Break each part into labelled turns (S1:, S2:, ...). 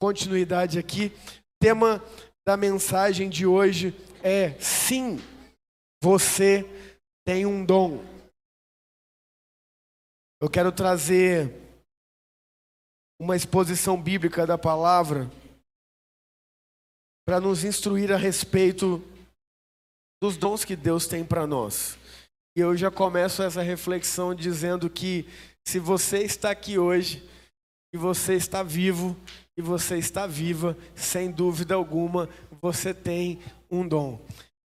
S1: continuidade aqui. Tema da mensagem de hoje é: sim, você tem um dom. Eu quero trazer uma exposição bíblica da palavra para nos instruir a respeito dos dons que Deus tem para nós. E eu já começo essa reflexão dizendo que se você está aqui hoje, e você está vivo, e você está viva, sem dúvida alguma, você tem um dom.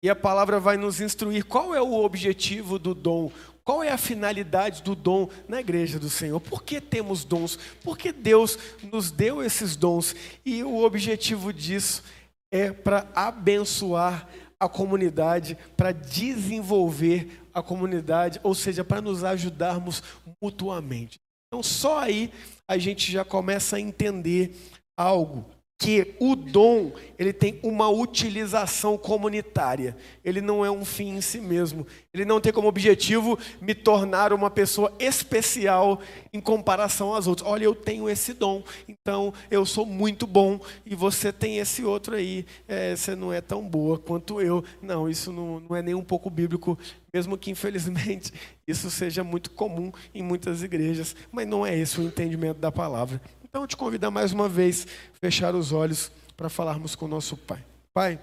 S1: E a palavra vai nos instruir qual é o objetivo do dom, qual é a finalidade do dom na igreja do Senhor? Por que temos dons? Por que Deus nos deu esses dons? E o objetivo disso é para abençoar a comunidade, para desenvolver a comunidade, ou seja, para nos ajudarmos mutuamente. Então, só aí a gente já começa a entender algo que o dom ele tem uma utilização comunitária. Ele não é um fim em si mesmo. Ele não tem como objetivo me tornar uma pessoa especial em comparação às outras. Olha, eu tenho esse dom, então eu sou muito bom e você tem esse outro aí. É, você não é tão boa quanto eu. Não, isso não, não é nem um pouco bíblico, mesmo que infelizmente isso seja muito comum em muitas igrejas. Mas não é esse o entendimento da palavra. Então, te convidar mais uma vez fechar os olhos para falarmos com o nosso Pai. Pai,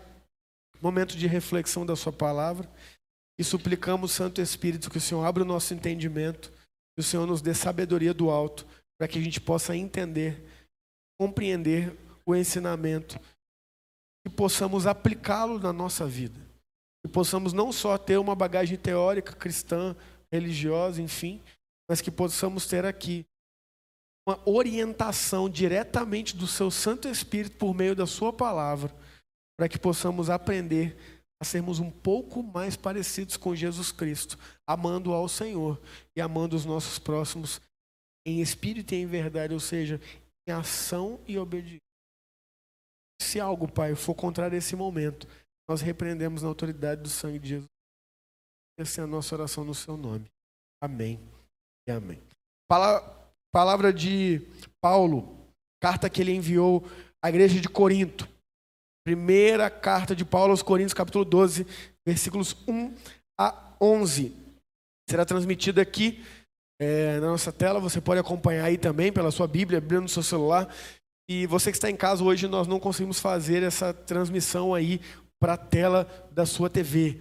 S1: momento de reflexão da Sua palavra e suplicamos, Santo Espírito, que o Senhor abra o nosso entendimento, que o Senhor nos dê sabedoria do alto, para que a gente possa entender, compreender o ensinamento e possamos aplicá-lo na nossa vida. E possamos não só ter uma bagagem teórica, cristã, religiosa, enfim, mas que possamos ter aqui uma orientação diretamente do seu Santo Espírito por meio da sua palavra, para que possamos aprender a sermos um pouco mais parecidos com Jesus Cristo, amando ao Senhor e amando os nossos próximos em espírito e em verdade, ou seja, em ação e obediência. Se algo, Pai, for contrário a esse momento, nós repreendemos na autoridade do sangue de Jesus. Essa é a nossa oração no seu nome. Amém e amém. Palavra Palavra de Paulo, carta que ele enviou à igreja de Corinto. Primeira carta de Paulo aos Coríntios, capítulo 12, versículos 1 a 11. Será transmitida aqui é, na nossa tela, você pode acompanhar aí também pela sua Bíblia, no seu celular. E você que está em casa hoje, nós não conseguimos fazer essa transmissão aí para a tela da sua TV.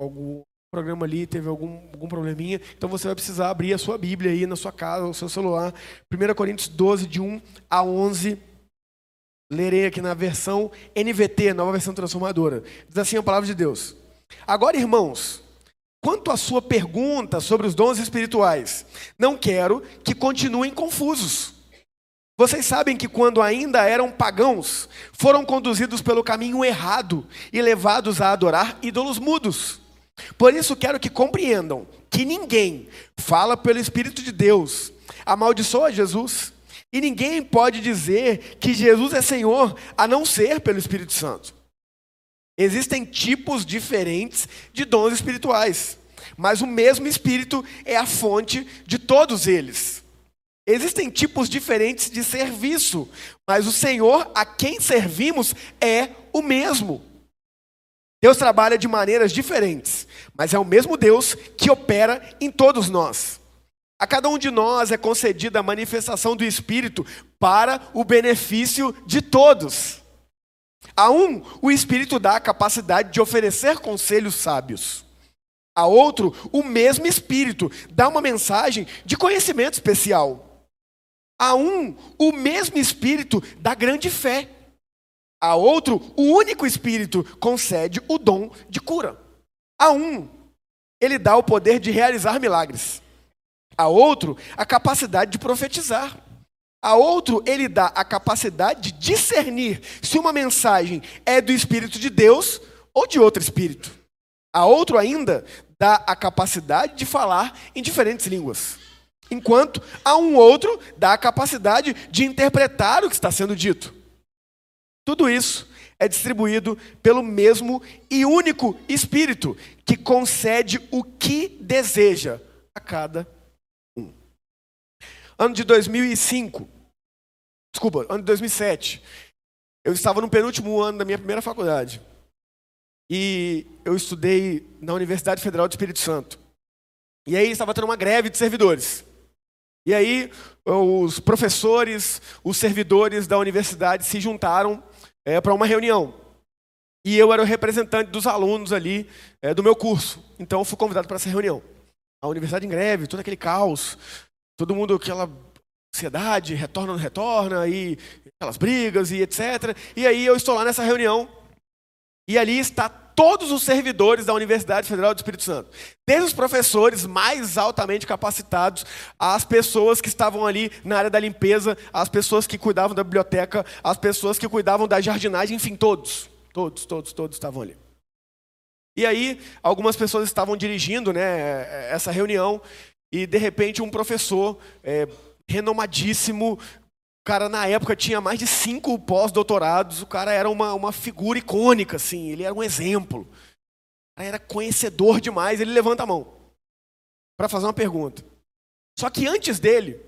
S1: Algum, programa ali teve algum, algum probleminha, então você vai precisar abrir a sua Bíblia aí na sua casa, o seu celular. 1 Coríntios 12, de 1 a 11. Lerei aqui na versão NVT, nova versão transformadora. Diz assim a palavra de Deus. Agora, irmãos, quanto à sua pergunta sobre os dons espirituais, não quero que continuem confusos. Vocês sabem que quando ainda eram pagãos, foram conduzidos pelo caminho errado e levados a adorar ídolos mudos. Por isso quero que compreendam que ninguém fala pelo Espírito de Deus, amaldiçoa Jesus, e ninguém pode dizer que Jesus é Senhor a não ser pelo Espírito Santo. Existem tipos diferentes de dons espirituais, mas o mesmo Espírito é a fonte de todos eles. Existem tipos diferentes de serviço, mas o Senhor a quem servimos é o mesmo. Deus trabalha de maneiras diferentes, mas é o mesmo Deus que opera em todos nós. A cada um de nós é concedida a manifestação do Espírito para o benefício de todos. A um, o Espírito dá a capacidade de oferecer conselhos sábios. A outro, o mesmo Espírito dá uma mensagem de conhecimento especial. A um, o mesmo Espírito dá grande fé. A outro, o único Espírito concede o dom de cura. A um, ele dá o poder de realizar milagres. A outro, a capacidade de profetizar. A outro, ele dá a capacidade de discernir se uma mensagem é do Espírito de Deus ou de outro Espírito. A outro ainda dá a capacidade de falar em diferentes línguas. Enquanto a um outro dá a capacidade de interpretar o que está sendo dito. Tudo isso é distribuído pelo mesmo e único Espírito, que concede o que deseja a cada um. Ano de 2005, desculpa, ano de 2007. Eu estava no penúltimo ano da minha primeira faculdade. E eu estudei na Universidade Federal do Espírito Santo. E aí estava tendo uma greve de servidores. E aí os professores, os servidores da universidade se juntaram é, para uma reunião. E eu era o representante dos alunos ali é, do meu curso. Então eu fui convidado para essa reunião. A universidade em greve, todo aquele caos, todo mundo aquela ansiedade, retorna ou não retorna, e aquelas brigas e etc. E aí eu estou lá nessa reunião e ali está todos os servidores da Universidade Federal do Espírito Santo. Desde os professores mais altamente capacitados, as pessoas que estavam ali na área da limpeza, as pessoas que cuidavam da biblioteca, as pessoas que cuidavam da jardinagem, enfim, todos. Todos, todos, todos estavam ali. E aí, algumas pessoas estavam dirigindo né, essa reunião, e de repente um professor é, renomadíssimo, cara, na época, tinha mais de cinco pós-doutorados. O cara era uma, uma figura icônica, assim. Ele era um exemplo. Era conhecedor demais. Ele levanta a mão para fazer uma pergunta. Só que antes dele,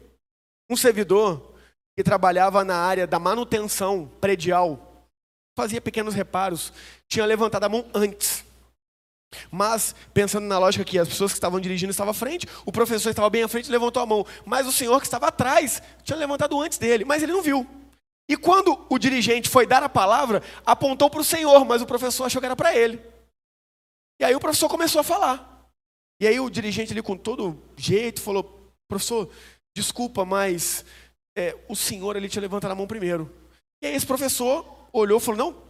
S1: um servidor que trabalhava na área da manutenção predial, fazia pequenos reparos, tinha levantado a mão antes. Mas, pensando na lógica que as pessoas que estavam dirigindo estavam à frente, o professor estava bem à frente e levantou a mão. Mas o senhor que estava atrás tinha levantado antes dele, mas ele não viu. E quando o dirigente foi dar a palavra, apontou para o senhor, mas o professor achou que era para ele. E aí o professor começou a falar. E aí o dirigente ali com todo jeito falou, professor, desculpa, mas é, o senhor ali tinha levantado a mão primeiro. E aí esse professor olhou e falou, não,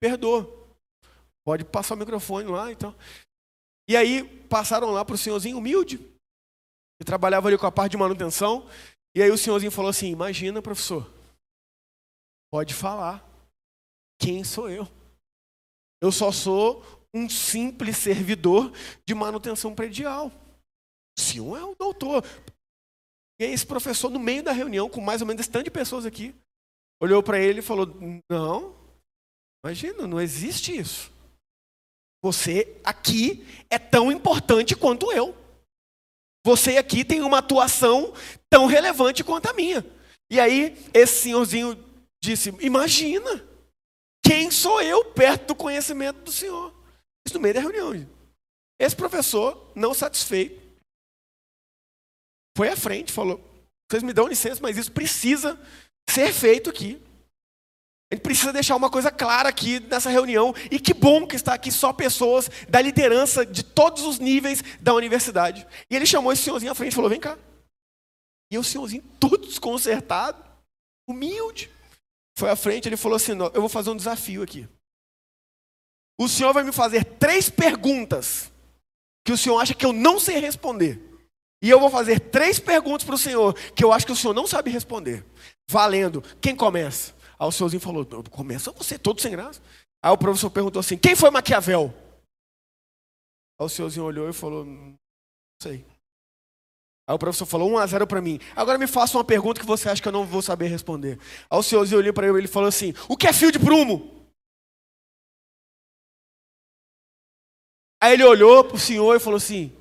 S1: perdoa. Pode passar o microfone lá, então. E aí passaram lá para o senhorzinho humilde, que trabalhava ali com a parte de manutenção. E aí o senhorzinho falou assim: Imagina, professor, pode falar. Quem sou eu? Eu só sou um simples servidor de manutenção predial. O senhor é o doutor. E aí esse professor, no meio da reunião, com mais ou menos esse tanto de pessoas aqui, olhou para ele e falou: Não, imagina, não existe isso. Você aqui é tão importante quanto eu. Você aqui tem uma atuação tão relevante quanto a minha. E aí, esse senhorzinho disse: Imagina, quem sou eu perto do conhecimento do senhor? Isso no meio da reunião. Esse professor, não satisfeito, foi à frente, falou: Vocês me dão licença, mas isso precisa ser feito aqui. Gente precisa deixar uma coisa clara aqui nessa reunião, e que bom que está aqui só pessoas da liderança de todos os níveis da universidade. E ele chamou esse senhorzinho à frente e falou: Vem cá. E o senhorzinho, todo desconcertado, humilde, foi à frente. Ele falou assim: Eu vou fazer um desafio aqui. O senhor vai me fazer três perguntas que o senhor acha que eu não sei responder. E eu vou fazer três perguntas para o senhor que eu acho que o senhor não sabe responder. Valendo. Quem começa? Aí o senhorzinho falou, começa você, todo sem graça. Aí o professor perguntou assim, quem foi Maquiavel? Aí o senhorzinho olhou e falou, não sei. Aí o professor falou, 1 a 0 para mim. Agora me faça uma pergunta que você acha que eu não vou saber responder. Aí o senhorzinho olhou para ele e falou assim, o que é fio de prumo? Aí ele olhou para o senhor e falou assim,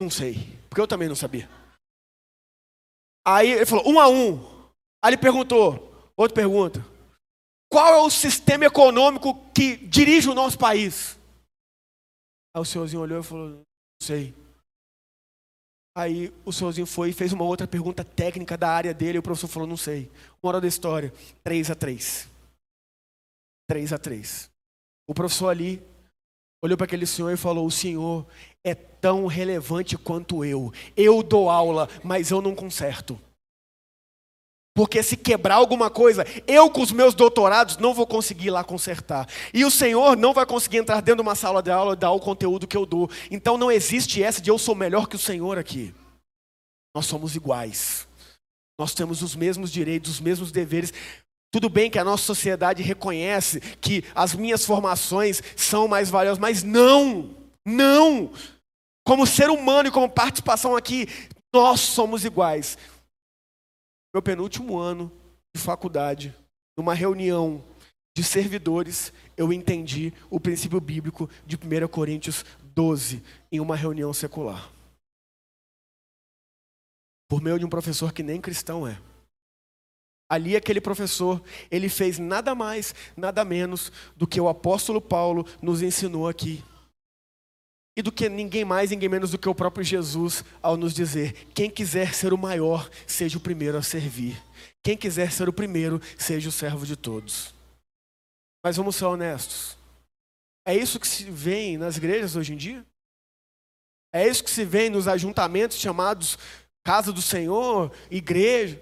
S1: não sei, porque eu também não sabia. Aí ele falou, um a um. Aí ele perguntou, Outra pergunta. Qual é o sistema econômico que dirige o nosso país? Aí o senhorzinho olhou e falou: Não sei. Aí o senhorzinho foi e fez uma outra pergunta técnica da área dele e o professor falou: Não sei. Hora da história: 3 a 3. 3 a 3. O professor ali olhou para aquele senhor e falou: O senhor é tão relevante quanto eu. Eu dou aula, mas eu não conserto. Porque se quebrar alguma coisa, eu com os meus doutorados não vou conseguir lá consertar. E o Senhor não vai conseguir entrar dentro de uma sala de aula e dar o conteúdo que eu dou. Então não existe essa de eu sou melhor que o Senhor aqui. Nós somos iguais. Nós temos os mesmos direitos, os mesmos deveres. Tudo bem que a nossa sociedade reconhece que as minhas formações são mais valiosas, mas não, não. Como ser humano e como participação aqui, nós somos iguais meu penúltimo ano de faculdade, numa reunião de servidores, eu entendi o princípio bíblico de 1 Coríntios 12 em uma reunião secular. Por meio de um professor que nem cristão é. Ali aquele professor, ele fez nada mais, nada menos do que o apóstolo Paulo nos ensinou aqui. E do que ninguém mais, ninguém menos do que o próprio Jesus ao nos dizer: quem quiser ser o maior, seja o primeiro a servir. Quem quiser ser o primeiro, seja o servo de todos. Mas vamos ser honestos. É isso que se vê nas igrejas hoje em dia? É isso que se vê nos ajuntamentos chamados Casa do Senhor, igreja?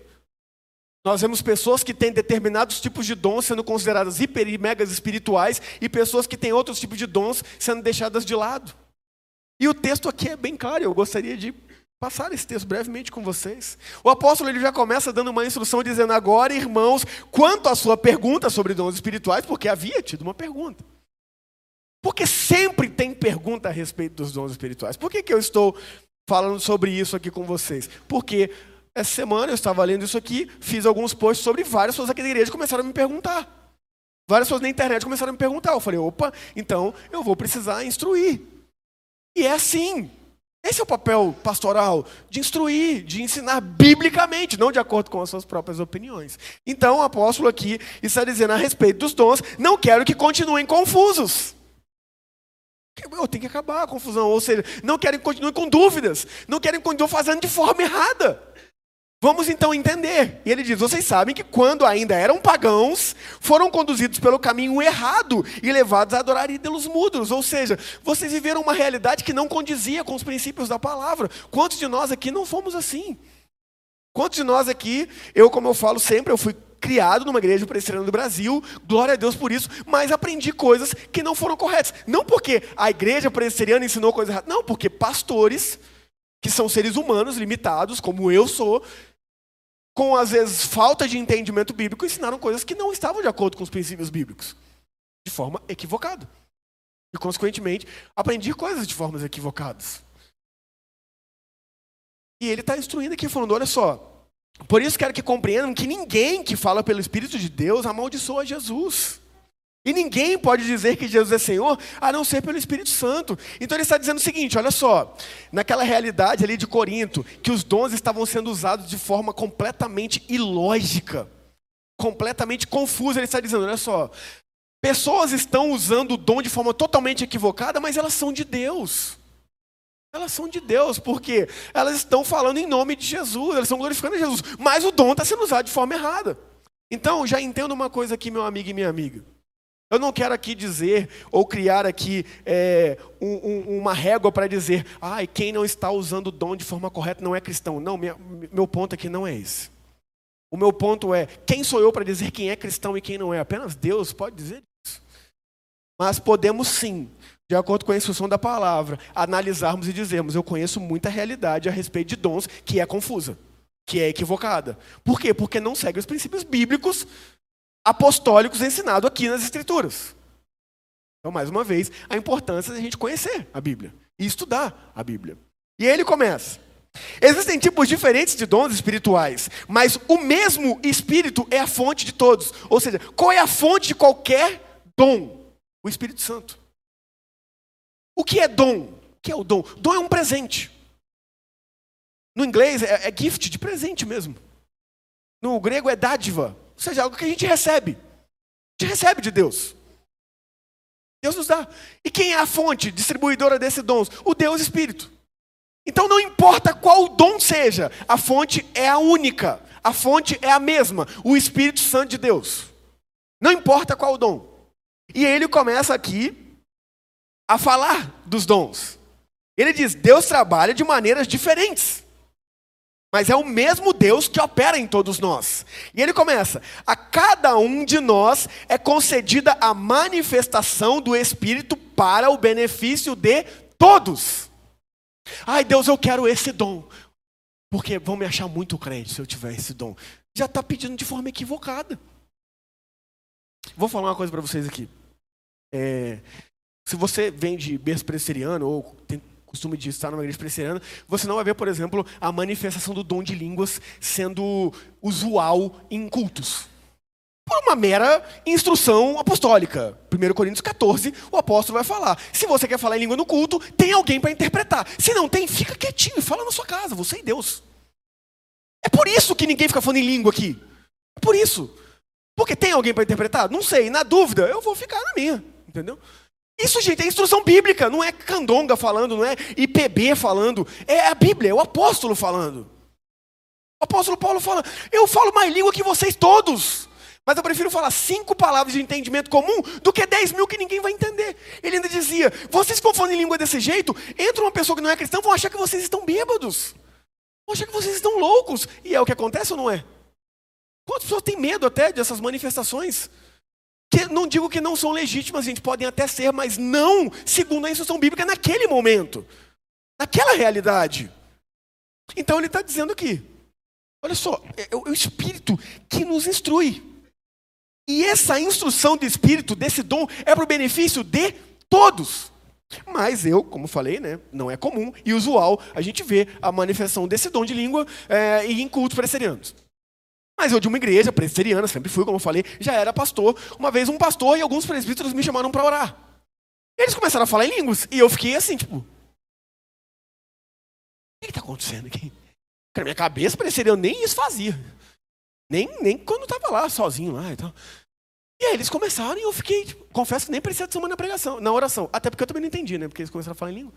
S1: Nós vemos pessoas que têm determinados tipos de dons sendo consideradas hiper e megas espirituais e pessoas que têm outros tipos de dons sendo deixadas de lado. E o texto aqui é bem claro, eu gostaria de passar esse texto brevemente com vocês. O apóstolo ele já começa dando uma instrução dizendo: "Agora, irmãos, quanto à sua pergunta sobre dons espirituais, porque havia tido uma pergunta. Porque sempre tem pergunta a respeito dos dons espirituais. Por que, que eu estou falando sobre isso aqui com vocês? Porque essa semana eu estava lendo isso aqui, fiz alguns posts sobre várias pessoas aqui da igreja começaram a me perguntar. Várias pessoas na internet começaram a me perguntar. Eu falei, opa, então eu vou precisar instruir. E é assim. Esse é o papel pastoral, de instruir, de ensinar biblicamente, não de acordo com as suas próprias opiniões. Então o apóstolo aqui está dizendo a respeito dos dons, não quero que continuem confusos. Tenho que acabar a confusão, ou seja, não querem que continuem com dúvidas, não querem que continuem fazendo de forma errada. Vamos então entender. E ele diz: vocês sabem que quando ainda eram pagãos, foram conduzidos pelo caminho errado e levados a adorar ídolos mudos. Ou seja, vocês viveram uma realidade que não condizia com os princípios da palavra. Quantos de nós aqui não fomos assim? Quantos de nós aqui, eu, como eu falo sempre, eu fui criado numa igreja presbiteriana do Brasil, glória a Deus por isso, mas aprendi coisas que não foram corretas. Não porque a igreja presbiteriana ensinou coisas erradas, não, porque pastores que são seres humanos limitados, como eu sou, com às vezes falta de entendimento bíblico, ensinaram coisas que não estavam de acordo com os princípios bíblicos, de forma equivocada. E, consequentemente, aprendi coisas de formas equivocadas. E ele está instruindo aqui, falando: olha só, por isso quero que compreendam que ninguém que fala pelo Espírito de Deus amaldiçoa Jesus. E ninguém pode dizer que Jesus é Senhor a não ser pelo Espírito Santo. Então ele está dizendo o seguinte: olha só, naquela realidade ali de Corinto, que os dons estavam sendo usados de forma completamente ilógica, completamente confusa, ele está dizendo: olha só, pessoas estão usando o dom de forma totalmente equivocada, mas elas são de Deus. Elas são de Deus, porque elas estão falando em nome de Jesus, elas estão glorificando Jesus, mas o dom está sendo usado de forma errada. Então, já entendo uma coisa aqui, meu amigo e minha amiga. Eu não quero aqui dizer ou criar aqui é, um, um, uma régua para dizer, ah, quem não está usando o dom de forma correta não é cristão. Não, minha, meu ponto aqui não é esse. O meu ponto é, quem sou eu para dizer quem é cristão e quem não é? Apenas Deus pode dizer isso. Mas podemos sim, de acordo com a instrução da palavra, analisarmos e dizermos, eu conheço muita realidade a respeito de dons que é confusa, que é equivocada. Por quê? Porque não segue os princípios bíblicos apostólicos ensinados aqui nas Escrituras. Então, mais uma vez, a importância de a gente conhecer a Bíblia e estudar a Bíblia. E aí ele começa. Existem tipos diferentes de dons espirituais, mas o mesmo Espírito é a fonte de todos. Ou seja, qual é a fonte de qualquer dom? O Espírito Santo. O que é dom? O que é o dom? Dom é um presente. No inglês é, é gift, de presente mesmo. No grego é dádiva. Ou seja, algo que a gente recebe. A gente recebe de Deus. Deus nos dá. E quem é a fonte distribuidora desses dons? O Deus Espírito. Então não importa qual dom seja, a fonte é a única. A fonte é a mesma, o Espírito Santo de Deus. Não importa qual dom. E ele começa aqui a falar dos dons. Ele diz: Deus trabalha de maneiras diferentes. Mas é o mesmo Deus que opera em todos nós. E ele começa: a cada um de nós é concedida a manifestação do Espírito para o benefício de todos. Ai, Deus, eu quero esse dom. Porque vão me achar muito crente se eu tiver esse dom. Já está pedindo de forma equivocada. Vou falar uma coisa para vocês aqui. É, se você vem de berço presbiteriano ou tem costume de estar numa igreja presbiteriana, você não vai ver, por exemplo, a manifestação do dom de línguas sendo usual em cultos. Por uma mera instrução apostólica. 1 Coríntios 14, o apóstolo vai falar. Se você quer falar em língua no culto, tem alguém para interpretar. Se não tem, fica quietinho, fala na sua casa, você e Deus. É por isso que ninguém fica falando em língua aqui. É por isso. Porque tem alguém para interpretar? Não sei. Na dúvida, eu vou ficar na minha. Entendeu? Isso, gente, é instrução bíblica, não é candonga falando, não é IPB falando, é a Bíblia, é o apóstolo falando. O apóstolo Paulo fala: Eu falo mais língua que vocês todos, mas eu prefiro falar cinco palavras de entendimento comum do que dez mil que ninguém vai entender. Ele ainda dizia: Vocês que falando em língua desse jeito, entra uma pessoa que não é cristã, vão achar que vocês estão bêbados, vão achar que vocês estão loucos. E é o que acontece ou não é? Quantas pessoas têm medo até dessas manifestações? Que não digo que não são legítimas, gente, podem até ser, mas não segundo a instrução bíblica naquele momento, naquela realidade. Então ele está dizendo aqui: olha só, é, é o Espírito que nos instrui. E essa instrução do Espírito, desse dom, é para o benefício de todos. Mas eu, como falei, né, não é comum e usual a gente ver a manifestação desse dom de língua é, em cultos presbiterianos. Mas eu de uma igreja presbiteriana, sempre fui, como eu falei, já era pastor. Uma vez um pastor e alguns presbíteros me chamaram para orar. Eles começaram a falar em línguas. E eu fiquei assim, tipo. O que está acontecendo aqui? Na minha cabeça, presbiteriano nem isso fazia. Nem, nem quando estava lá, sozinho lá e tal. E aí eles começaram e eu fiquei, tipo, confesso que nem precisava de semana na pregação, na oração. Até porque eu também não entendi, né? Porque eles começaram a falar em língua.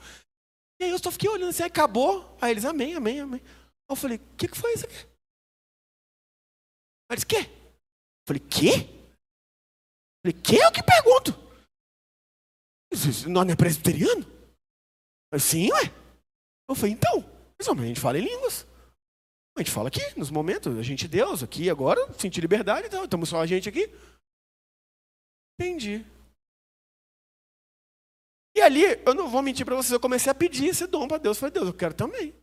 S1: E aí eu só fiquei olhando assim, acabou. Aí eles, amém, amém, amém. Aí eu falei, o que, que foi isso aqui? Ela disse, quê? Eu falei, quê? Eu falei, quê? Eu que pergunto. Nós não é presbiteriano? Eu, Sim, ué. Eu falei, então, a gente fala em línguas. A gente fala aqui, nos momentos, a gente Deus, aqui, agora, sentir liberdade, então, estamos só a gente aqui. Entendi. E ali, eu não vou mentir para vocês, eu comecei a pedir esse dom para Deus. Eu falei, Deus, eu quero também.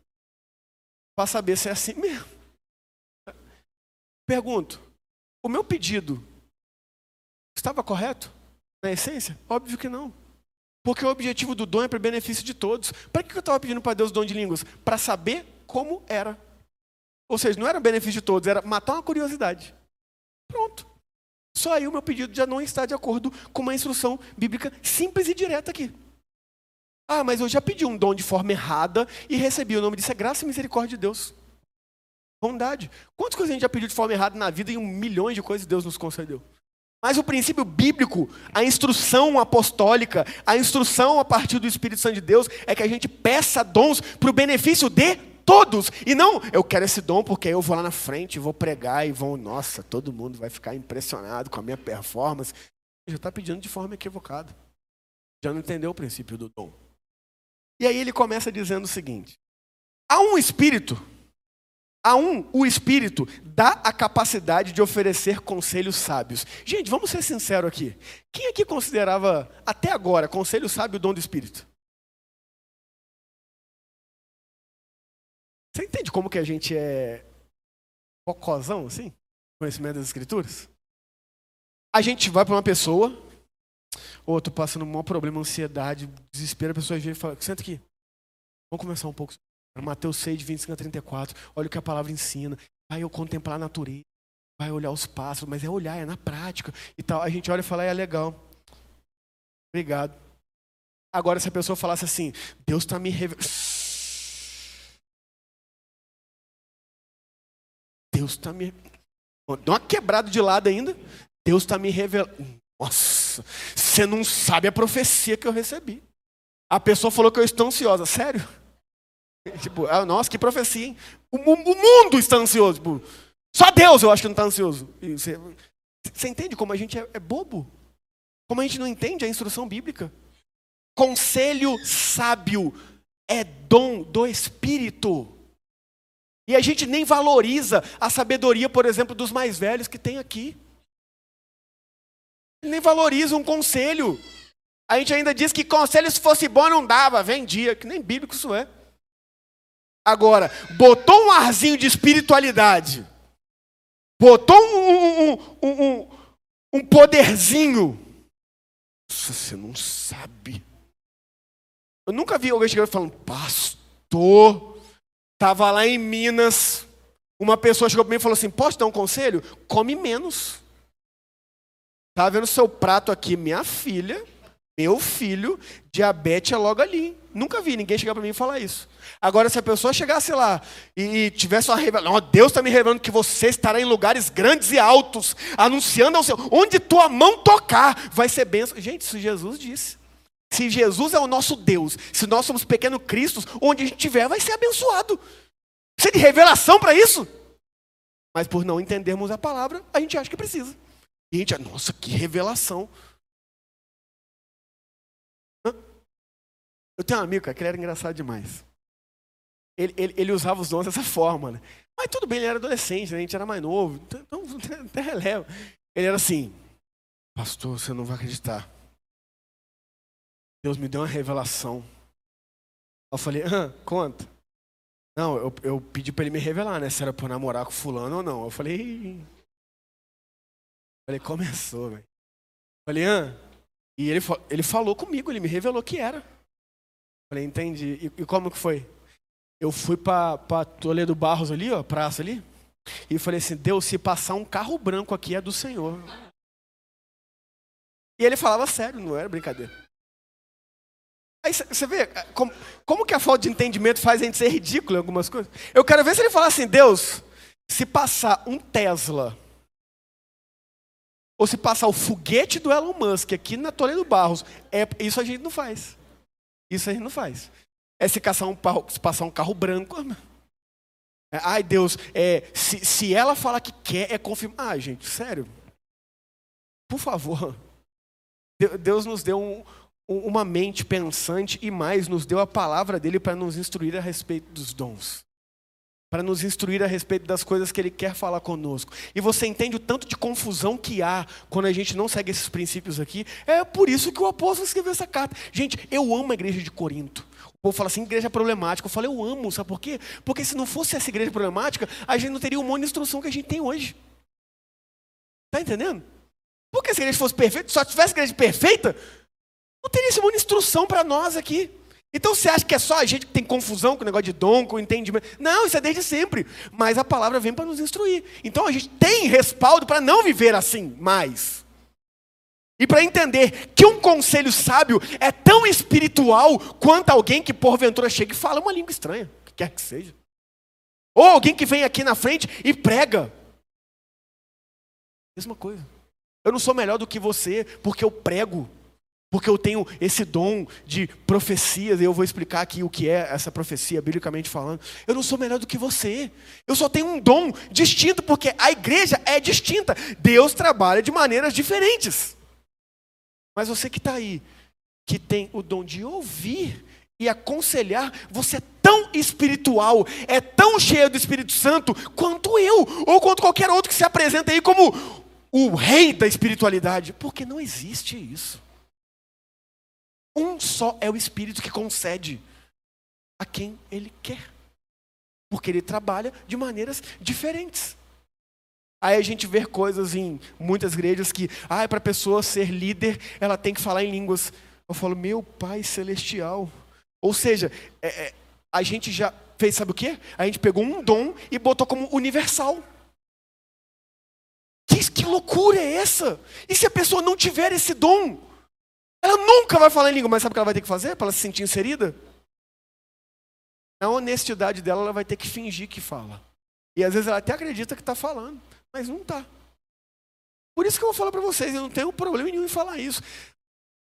S1: Para saber se é assim mesmo. Pergunto: o meu pedido estava correto? Na essência? Óbvio que não. Porque o objetivo do dom é para o benefício de todos. Para que eu estava pedindo para Deus dom de línguas? Para saber como era. Ou seja, não era benefício de todos, era matar uma curiosidade. Pronto. Só aí o meu pedido já não está de acordo com uma instrução bíblica simples e direta aqui. Ah, mas eu já pedi um dom de forma errada e recebi o nome disso é graça e misericórdia de Deus. Bondade. Quantas coisas a gente já pediu de forma errada na vida e um milhões de coisas Deus nos concedeu? Mas o princípio bíblico, a instrução apostólica, a instrução a partir do Espírito Santo de Deus é que a gente peça dons para o benefício de todos. E não, eu quero esse dom porque eu vou lá na frente, vou pregar e vão, nossa, todo mundo vai ficar impressionado com a minha performance. Já está pedindo de forma equivocada. Já não entendeu o princípio do dom. E aí ele começa dizendo o seguinte: há um espírito a um, o Espírito dá a capacidade de oferecer conselhos sábios. Gente, vamos ser sinceros aqui. Quem aqui considerava, até agora, conselho sábio o dom do Espírito? Você entende como que a gente é cocozão, assim? Conhecimento das Escrituras? A gente vai para uma pessoa, ou oh, tô passando um maior problema, ansiedade, desespero, a pessoa vem e fala, senta aqui, vamos conversar um pouco Mateus 6, 25 a 34. Olha o que a palavra ensina. Vai eu contemplar a natureza. Vai olhar os pássaros, mas é olhar, é na prática. E tal. A gente olha e fala, é legal. Obrigado. Agora, se a pessoa falasse assim, Deus está me revelando. Deus está me. Dá uma quebrada de lado ainda. Deus está me revelando. Nossa, você não sabe a profecia que eu recebi. A pessoa falou que eu estou ansiosa. Sério? Tipo, ah, nossa, que profecia, hein? O, mundo está ansioso. Tipo, só Deus eu acho que não está ansioso. Você, você, entende como a gente é, é bobo? Como a gente não entende a instrução bíblica? Conselho sábio é dom do Espírito. E a gente nem valoriza a sabedoria, por exemplo, dos mais velhos que tem aqui. Nem valoriza um conselho. A gente ainda diz que conselho, se fosse bom, não dava, vendia, que nem bíblico isso é. Agora, botou um arzinho de espiritualidade, botou um, um, um, um poderzinho. Nossa, você não sabe. Eu nunca vi alguém chegando falando, pastor, estava lá em Minas, uma pessoa chegou para mim e falou assim: posso dar um conselho? Come menos. Estava vendo seu prato aqui, minha filha. Meu filho, diabetes é logo ali. Nunca vi ninguém chegar para mim e falar isso. Agora, se a pessoa chegasse lá e tivesse uma revelação, Deus está me revelando que você estará em lugares grandes e altos, anunciando ao Senhor, onde tua mão tocar, vai ser bênção. Gente, isso Jesus disse. Se Jesus é o nosso Deus, se nós somos pequenos cristos, onde a gente estiver, vai ser abençoado. Precisa de revelação para isso? Mas por não entendermos a palavra, a gente acha que precisa. E a gente, nossa, que revelação. Eu tenho um amigo, cara, que ele era engraçado demais. Ele, ele, ele usava os dons dessa forma, né? Mas tudo bem, ele era adolescente, né? a gente era mais novo, então, então até releva. Ele era assim, pastor, você não vai acreditar. Deus me deu uma revelação. Eu falei, ah, conta. Não, eu, eu pedi para ele me revelar, né? Se era para namorar com fulano ou não. Eu falei, falei, começou, velho. Falei, ah. E ele, ele falou comigo, ele me revelou que era. Falei, entendi. E, e como que foi? Eu fui para Toledo Barros ali, ó, praça ali, e falei assim, Deus, se passar um carro branco aqui é do Senhor. E ele falava sério, não era brincadeira. Aí você vê é, como, como, que a falta de entendimento faz a gente ser ridículo em algumas coisas. Eu quero ver se ele falar assim, Deus, se passar um Tesla, ou se passar o foguete do Elon Musk aqui na Toledo Barros, é, isso a gente não faz. Isso a gente não faz. É se, caçar um, se passar um carro branco. É, ai, Deus, é, se, se ela fala que quer, é confirmar. Ah, gente, sério. Por favor. Deus nos deu um, uma mente pensante e mais, nos deu a palavra dele para nos instruir a respeito dos dons para nos instruir a respeito das coisas que Ele quer falar conosco. E você entende o tanto de confusão que há quando a gente não segue esses princípios aqui? É por isso que o apóstolo escreveu essa carta. Gente, eu amo a igreja de Corinto. O povo fala assim, igreja problemática. Eu falei, eu amo, sabe por quê? Porque se não fosse essa igreja problemática, a gente não teria um monte de instrução que a gente tem hoje. Está entendendo? Porque se a igreja fosse perfeita, só tivesse igreja perfeita, não teria esse monte de instrução para nós aqui. Então você acha que é só a gente que tem confusão com o negócio de dom, com entendimento? Não, isso é desde sempre. Mas a palavra vem para nos instruir. Então a gente tem respaldo para não viver assim mais. E para entender que um conselho sábio é tão espiritual quanto alguém que porventura chega e fala uma língua estranha, que quer que seja. Ou alguém que vem aqui na frente e prega. Mesma coisa. Eu não sou melhor do que você porque eu prego. Porque eu tenho esse dom de profecias, e eu vou explicar aqui o que é essa profecia, biblicamente falando. Eu não sou melhor do que você. Eu só tenho um dom distinto, porque a igreja é distinta. Deus trabalha de maneiras diferentes. Mas você que está aí, que tem o dom de ouvir e aconselhar, você é tão espiritual, é tão cheio do Espírito Santo quanto eu, ou quanto qualquer outro que se apresenta aí como o rei da espiritualidade. Porque não existe isso. Um só é o Espírito que concede a quem ele quer. Porque ele trabalha de maneiras diferentes. Aí a gente vê coisas em muitas igrejas que, ah, para a pessoa ser líder, ela tem que falar em línguas. Eu falo, meu Pai Celestial. Ou seja, é, é, a gente já fez, sabe o quê? A gente pegou um dom e botou como universal. Que, que loucura é essa? E se a pessoa não tiver esse dom? Ela nunca vai falar em língua, mas sabe o que ela vai ter que fazer para ela se sentir inserida? Na honestidade dela, ela vai ter que fingir que fala. E às vezes ela até acredita que está falando, mas não está. Por isso que eu vou falar para vocês, eu não tenho problema nenhum em falar isso.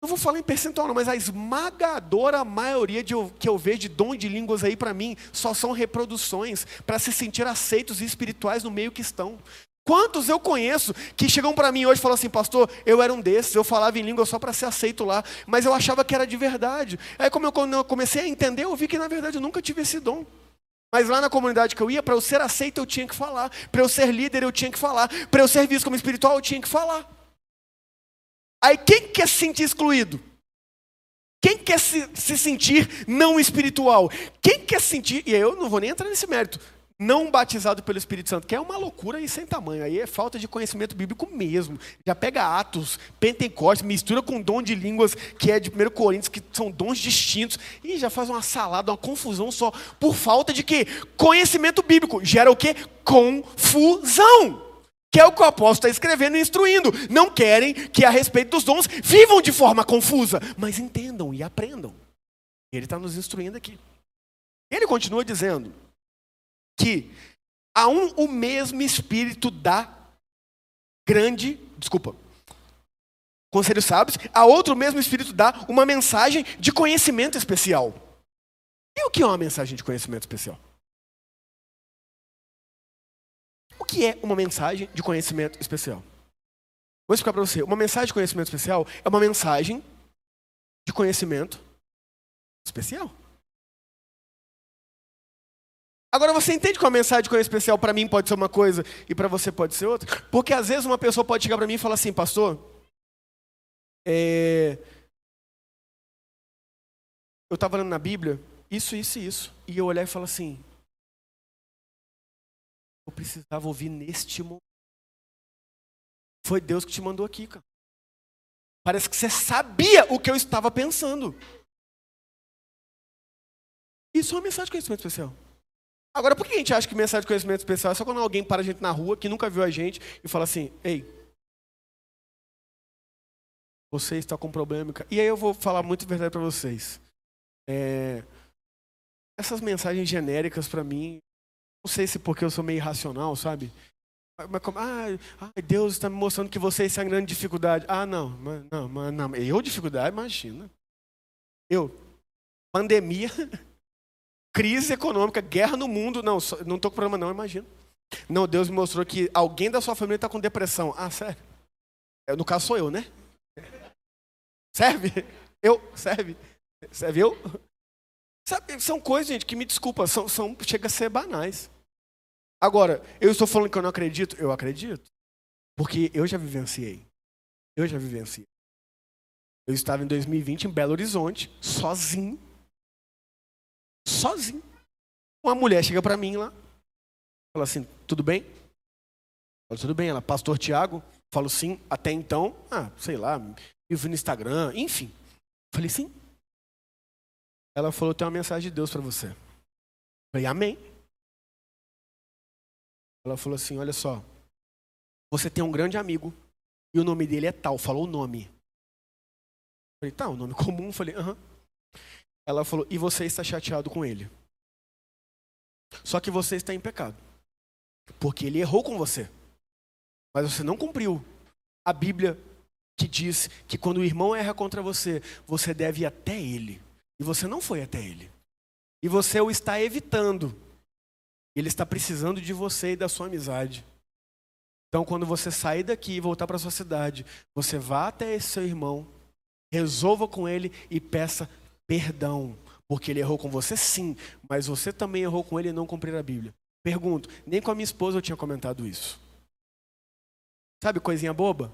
S1: Não vou falar em percentual, não, mas a esmagadora maioria de, que eu vejo de dom de línguas aí para mim só são reproduções para se sentir aceitos e espirituais no meio que estão. Quantos eu conheço que chegam para mim hoje e falam assim, pastor, eu era um desses, eu falava em língua só para ser aceito lá, mas eu achava que era de verdade. Aí como eu, comecei a entender, eu vi que na verdade eu nunca tive esse dom. Mas lá na comunidade que eu ia, para eu ser aceito eu tinha que falar, para eu ser líder eu tinha que falar, para eu ser visto como espiritual eu tinha que falar. Aí quem quer se sentir excluído? Quem quer se, se sentir não espiritual? Quem quer se sentir, e eu não vou nem entrar nesse mérito, não batizado pelo Espírito Santo, que é uma loucura e sem tamanho. Aí é falta de conhecimento bíblico mesmo. Já pega Atos, Pentecostes, mistura com dom de línguas, que é de 1 Coríntios, que são dons distintos, e já faz uma salada, uma confusão só, por falta de quê? Conhecimento bíblico. Gera o quê? Confusão. Que é o que o apóstolo está escrevendo e instruindo. Não querem que, a respeito dos dons, vivam de forma confusa, mas entendam e aprendam. Ele está nos instruindo aqui. Ele continua dizendo que a um o mesmo Espírito dá grande, desculpa, conselhos sábios, a outro mesmo Espírito dá uma mensagem de conhecimento especial. E o que é uma mensagem de conhecimento especial? O que é uma mensagem de conhecimento especial? Vou explicar para você. Uma mensagem de conhecimento especial é uma mensagem de conhecimento especial. Agora você entende que uma mensagem de conhecimento especial para mim pode ser uma coisa e para você pode ser outra? Porque às vezes uma pessoa pode chegar para mim e falar assim, pastor, é... eu estava lendo na Bíblia isso, isso e isso, e eu olhar e falar assim, eu precisava ouvir neste momento. Foi Deus que te mandou aqui, cara. Parece que você sabia o que eu estava pensando. Isso é uma mensagem de conhecimento especial. Agora, por que a gente acha que mensagem de conhecimento especial é só quando alguém para a gente na rua, que nunca viu a gente, e fala assim, ei, você está com problema. E aí eu vou falar muito verdade para vocês. É, essas mensagens genéricas para mim, não sei se porque eu sou meio irracional, sabe? Mas como, ah, Deus está me mostrando que você está em grande dificuldade. Ah, não, não, não, eu dificuldade, imagina. Eu, pandemia, crise econômica, guerra no mundo. Não, não estou com problema, não, imagina. Não, Deus me mostrou que alguém da sua família está com depressão. Ah, sério? É, no caso sou eu, né? Serve? Eu? Serve? Serve eu? Sabe, são coisas, gente, que me desculpa, são, são, chega a ser banais. Agora, eu estou falando que eu não acredito? Eu acredito. Porque eu já vivenciei. Eu já vivenciei. Eu estava em 2020 em Belo Horizonte, sozinho, sozinho. Uma mulher chega para mim lá, fala assim: tudo bem? Tudo bem. Ela, pastor Tiago? Falo sim, até então, ah, sei lá, vivo no Instagram, enfim. Falei sim. Ela falou: tem uma mensagem de Deus para você. Falei, amém. Ela falou assim: olha só, você tem um grande amigo e o nome dele é tal, falou o nome. Falei, tá, um nome comum. Falei, aham. Ela falou: E você está chateado com ele. Só que você está em pecado. Porque ele errou com você. Mas você não cumpriu a Bíblia que diz que quando o irmão erra contra você, você deve ir até ele. E você não foi até ele. E você o está evitando. Ele está precisando de você e da sua amizade. Então, quando você sair daqui e voltar para a sua cidade, você vá até esse seu irmão, resolva com ele e peça perdão, porque ele errou com você, sim, mas você também errou com ele e não cumprir a Bíblia. Pergunto, nem com a minha esposa eu tinha comentado isso. Sabe coisinha boba?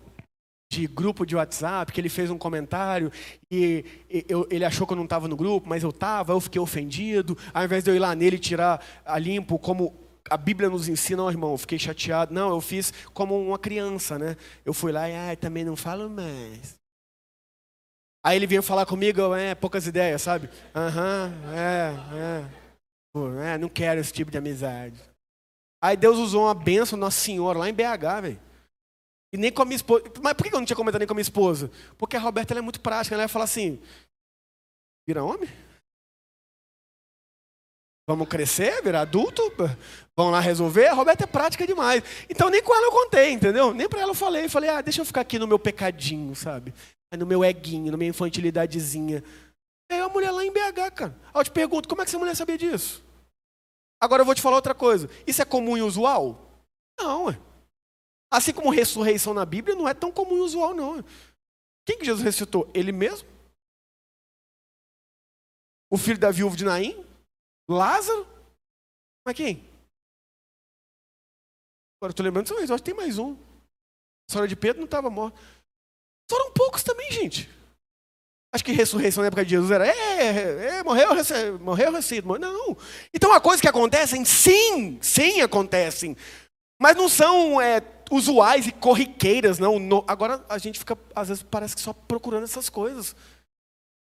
S1: De grupo de WhatsApp, que ele fez um comentário e, eu, ele achou que eu não estava no grupo, mas eu estava, eu fiquei ofendido. Ao invés de eu ir lá nele e tirar a limpo, como a Bíblia nos ensina, não, irmão, eu fiquei chateado. Não, eu fiz como uma criança, né? Eu fui lá e, ah, também não falo mais. Aí ele vinha falar comigo, é, poucas ideias, sabe? Aham, uhum, é, é. É. Não quero esse tipo de amizade. Aí Deus usou uma benção Nossa Senhora lá em BH, velho. E nem com a minha esposa. Mas por que eu não tinha comentado nem com a minha esposa? Porque a Roberta é muito prática. Ela ia falar assim: vira homem? Vamos crescer, virar adulto? Vamos lá resolver? A Roberta é prática demais. Então nem com ela eu contei, entendeu? Nem para ela eu falei. Falei, ah, deixa eu ficar aqui no meu pecadinho, sabe? No meu eguinho, na minha infantilidadezinha. É a mulher lá em BH, cara. Aí eu te pergunto, como é que essa mulher sabia disso? Agora eu vou te falar outra coisa. Isso é comum e usual? Não, é. Assim como ressurreição na Bíblia não é tão comum e usual, não. Quem que Jesus ressuscitou? Ele mesmo? O filho da viúva de Naim? Lázaro? Mas quem? Agora estou lembrando de São Acho que tem mais um. A senhora de Pedro não estava morta. Foram poucos também, gente. Acho que ressurreição na época de Jesus era, é, é morreu, morreu, ressuscitou. Não. Então, há coisas que acontecem, sim, sim acontecem. Mas não são é, usuais e corriqueiras, não. No, agora a gente fica, às vezes, parece que só procurando essas coisas.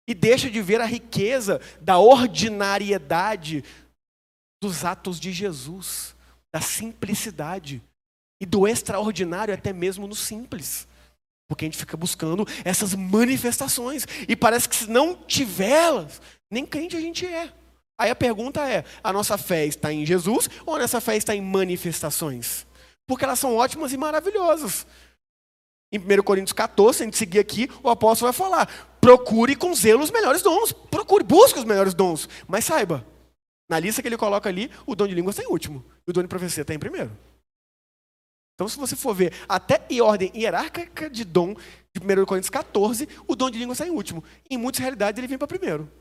S1: E deixa de ver a riqueza da ordinariedade dos atos de Jesus, da simplicidade. E do extraordinário até mesmo no simples. Porque a gente fica buscando essas manifestações. E parece que se não tiver elas, nem crente a gente é. Aí a pergunta é: a nossa fé está em Jesus ou a nossa fé está em manifestações? Porque elas são ótimas e maravilhosas. Em 1 Coríntios 14, se a gente seguir aqui, o apóstolo vai falar: procure com zelo os melhores dons. Procure, busque os melhores dons. Mas saiba, na lista que ele coloca ali, o dom de línguas está em último. E o dom de profecia está em primeiro. Então, se você for ver até em ordem hierárquica de dom, de 1 Coríntios 14, o dom de língua sai em último. Em muitas realidades, ele vem para primeiro.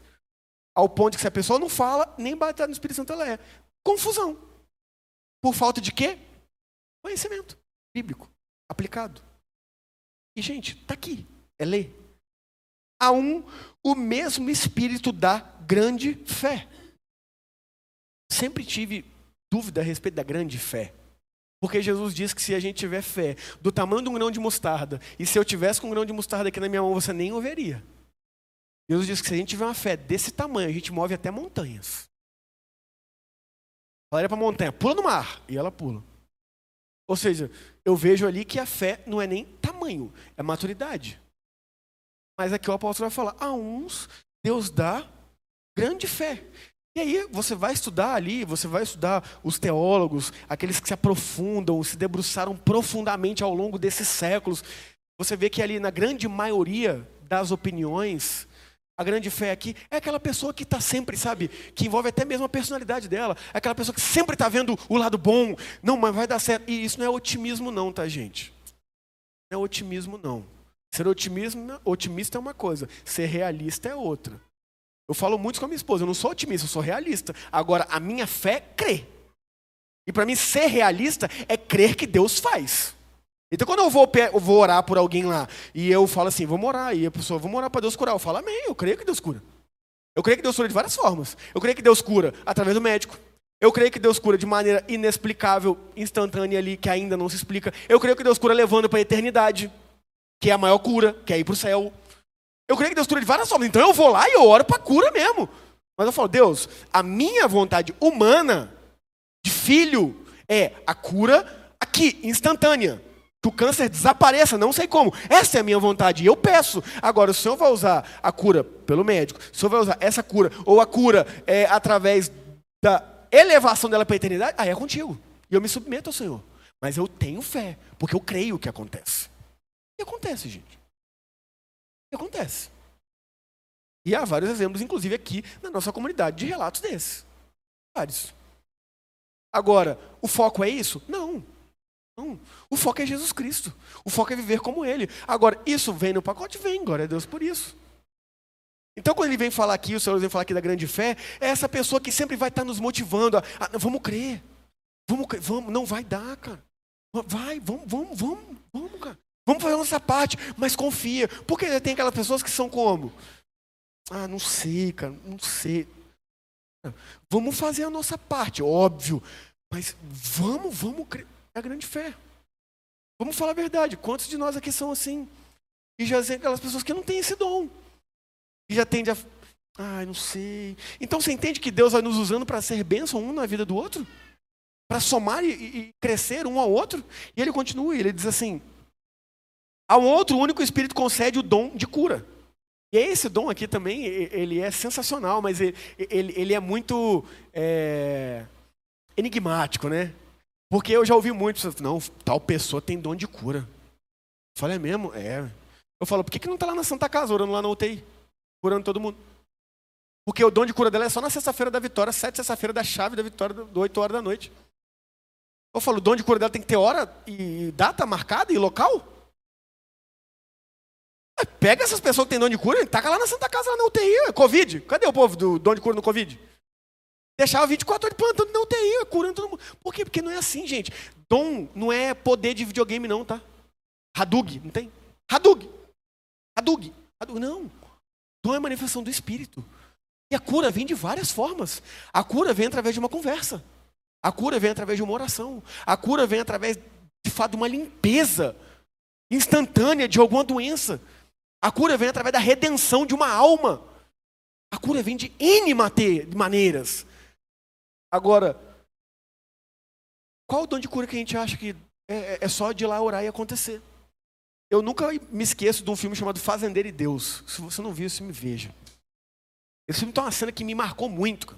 S1: Ao ponto que se a pessoa não fala, nem bater no Espírito Santo ela é. Confusão. Por falta de quê? Conhecimento bíblico, aplicado. E, gente, está aqui. É lei. Há um, o mesmo Espírito da grande fé. Sempre tive dúvida a respeito da grande fé. Porque Jesus diz que se a gente tiver fé do tamanho de um grão de mostarda, e se eu tivesse com um grão de mostarda aqui na minha mão, você nem o veria. Jesus diz que se a gente tiver uma fé desse tamanho, a gente move até montanhas. Falaria para a montanha, pula no mar, e ela pula. Ou seja, eu vejo ali que a fé não é nem tamanho, é maturidade. Mas aqui o apóstolo vai falar: a uns Deus dá grande fé. E aí você vai estudar ali, você vai estudar os teólogos, aqueles que se aprofundam, se debruçaram profundamente ao longo desses séculos. Você vê que ali na grande maioria das opiniões, a grande fé aqui é aquela pessoa que está sempre, sabe, que envolve até mesmo a personalidade dela, é aquela pessoa que sempre está vendo o lado bom, não, mas vai dar certo. E isso não é otimismo, não, tá, gente? Não é otimismo, não. Ser otimismo, otimista é uma coisa, ser realista é outra. Eu falo muito com a minha esposa, eu não sou otimista, eu sou realista. Agora, a minha fé é crer. E para mim, ser realista é crer que Deus faz. Então, quando eu vou, eu vou orar por alguém lá, e eu falo assim, vamos orar, e a pessoa, vamos orar para Deus curar. Eu falo, amém, eu creio que Deus cura. Eu creio que Deus cura de várias formas. Eu creio que Deus cura através do médico. Eu creio que Deus cura de maneira inexplicável, instantânea ali, que ainda não se explica. Eu creio que Deus cura levando para a eternidade, que é a maior cura, que é ir para o céu. Eu creio que Deus cura de várias formas. Então eu vou lá e eu oro para cura mesmo. Mas eu falo, Deus, a minha vontade humana de filho é a cura aqui, instantânea. Que o câncer desapareça, não sei como. Essa é a minha vontade e eu peço. Agora, o Senhor vai usar a cura pelo médico, o Senhor vai usar essa cura, ou a cura é através da elevação dela para a eternidade, aí é contigo. E eu me submeto ao Senhor. Mas eu tenho fé, porque eu creio que acontece. E acontece, gente acontece. E há vários exemplos, inclusive aqui na nossa comunidade, de relatos desses. Vários. Agora, o foco é isso? Não. Não. O foco é Jesus Cristo. O foco é viver como Ele. Agora, isso vem no pacote? Vem, glória a Deus por isso. Então, quando ele vem falar aqui, o Senhor vem falar aqui da grande fé, é essa pessoa que sempre vai estar nos motivando a, a vamos crer. Vamos, vamos, não vai dar, cara. Vai, vamos, vamos, vamos, vamos, cara. Vamos fazer a nossa parte, mas confia. Porque tem aquelas pessoas que são como? Ah, não sei, cara, não sei. Vamos fazer a nossa parte, óbvio. Mas vamos, vamos crer. É a grande fé. Vamos falar a verdade. Quantos de nós aqui são assim? E já tem aquelas pessoas que não têm esse dom. E já tende a. Ah, não sei. Então você entende que Deus vai nos usando para ser bênção um na vida do outro? Para somar e, e, crescer um ao outro? E ele continua, ele diz assim: ao outro, o único Espírito concede o dom de cura. E esse dom aqui também, ele é sensacional, mas ele, ele, ele é muito é, enigmático, né? Porque eu já ouvi muito, não, tal pessoa tem dom de cura. Eu falei, é mesmo? É. Eu falo, por que, que não está lá na Santa Casa, orando lá na UTI? Curando todo mundo. Porque o dom de cura dela é só na sexta-feira da vitória, sete sexta-feira da chave da vitória, do 8 horas da noite. Eu falo, o dom de cura dela tem que ter hora e data marcada e local? Pega essas pessoas que têm dom de cura e taca lá na Santa Casa, lá na UTI, Covid. Cadê o povo do dom de cura no Covid? Deixava 24 horas plantando na UTI, curando todo mundo. Por quê? Porque não é assim, gente. Dom não é poder de videogame, não, tá? Hadug, não tem? Hadug. Hadug. Hadug. Não. Dom é manifestação do Espírito. E a cura vem de várias formas. A cura vem através de uma conversa. A cura vem através de uma oração. A cura vem através, de fato, de uma limpeza instantânea de alguma doença. A cura vem através da redenção de uma alma. A cura vem de N maneiras. Agora, qual o dom de cura que a gente acha que é, é só de ir lá orar e acontecer. Eu nunca me esqueço de um filme chamado Fazendeiro e Deus. Se você não viu, você me veja. Esse filme tem uma cena que me marcou muito.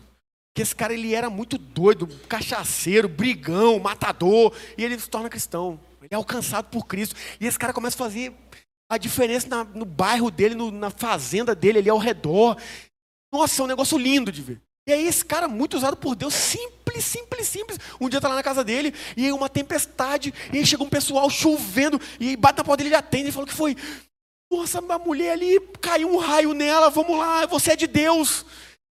S1: Que esse cara ele era muito doido, cachaceiro, brigão, matador, e ele se torna cristão. Ele é alcançado por Cristo. E esse cara começa a fazer a diferença na, no bairro dele, no, na fazenda dele, ali ao redor. Nossa, é um negócio lindo de ver. E aí esse cara muito usado por Deus, simples, simples, simples. Um dia tá lá na casa dele, e aí uma tempestade, e aí chega um pessoal chovendo, e bate na porta dele, ele atende, e fala que foi. Nossa, a mulher ali, caiu um raio nela, vamos lá, você é de Deus.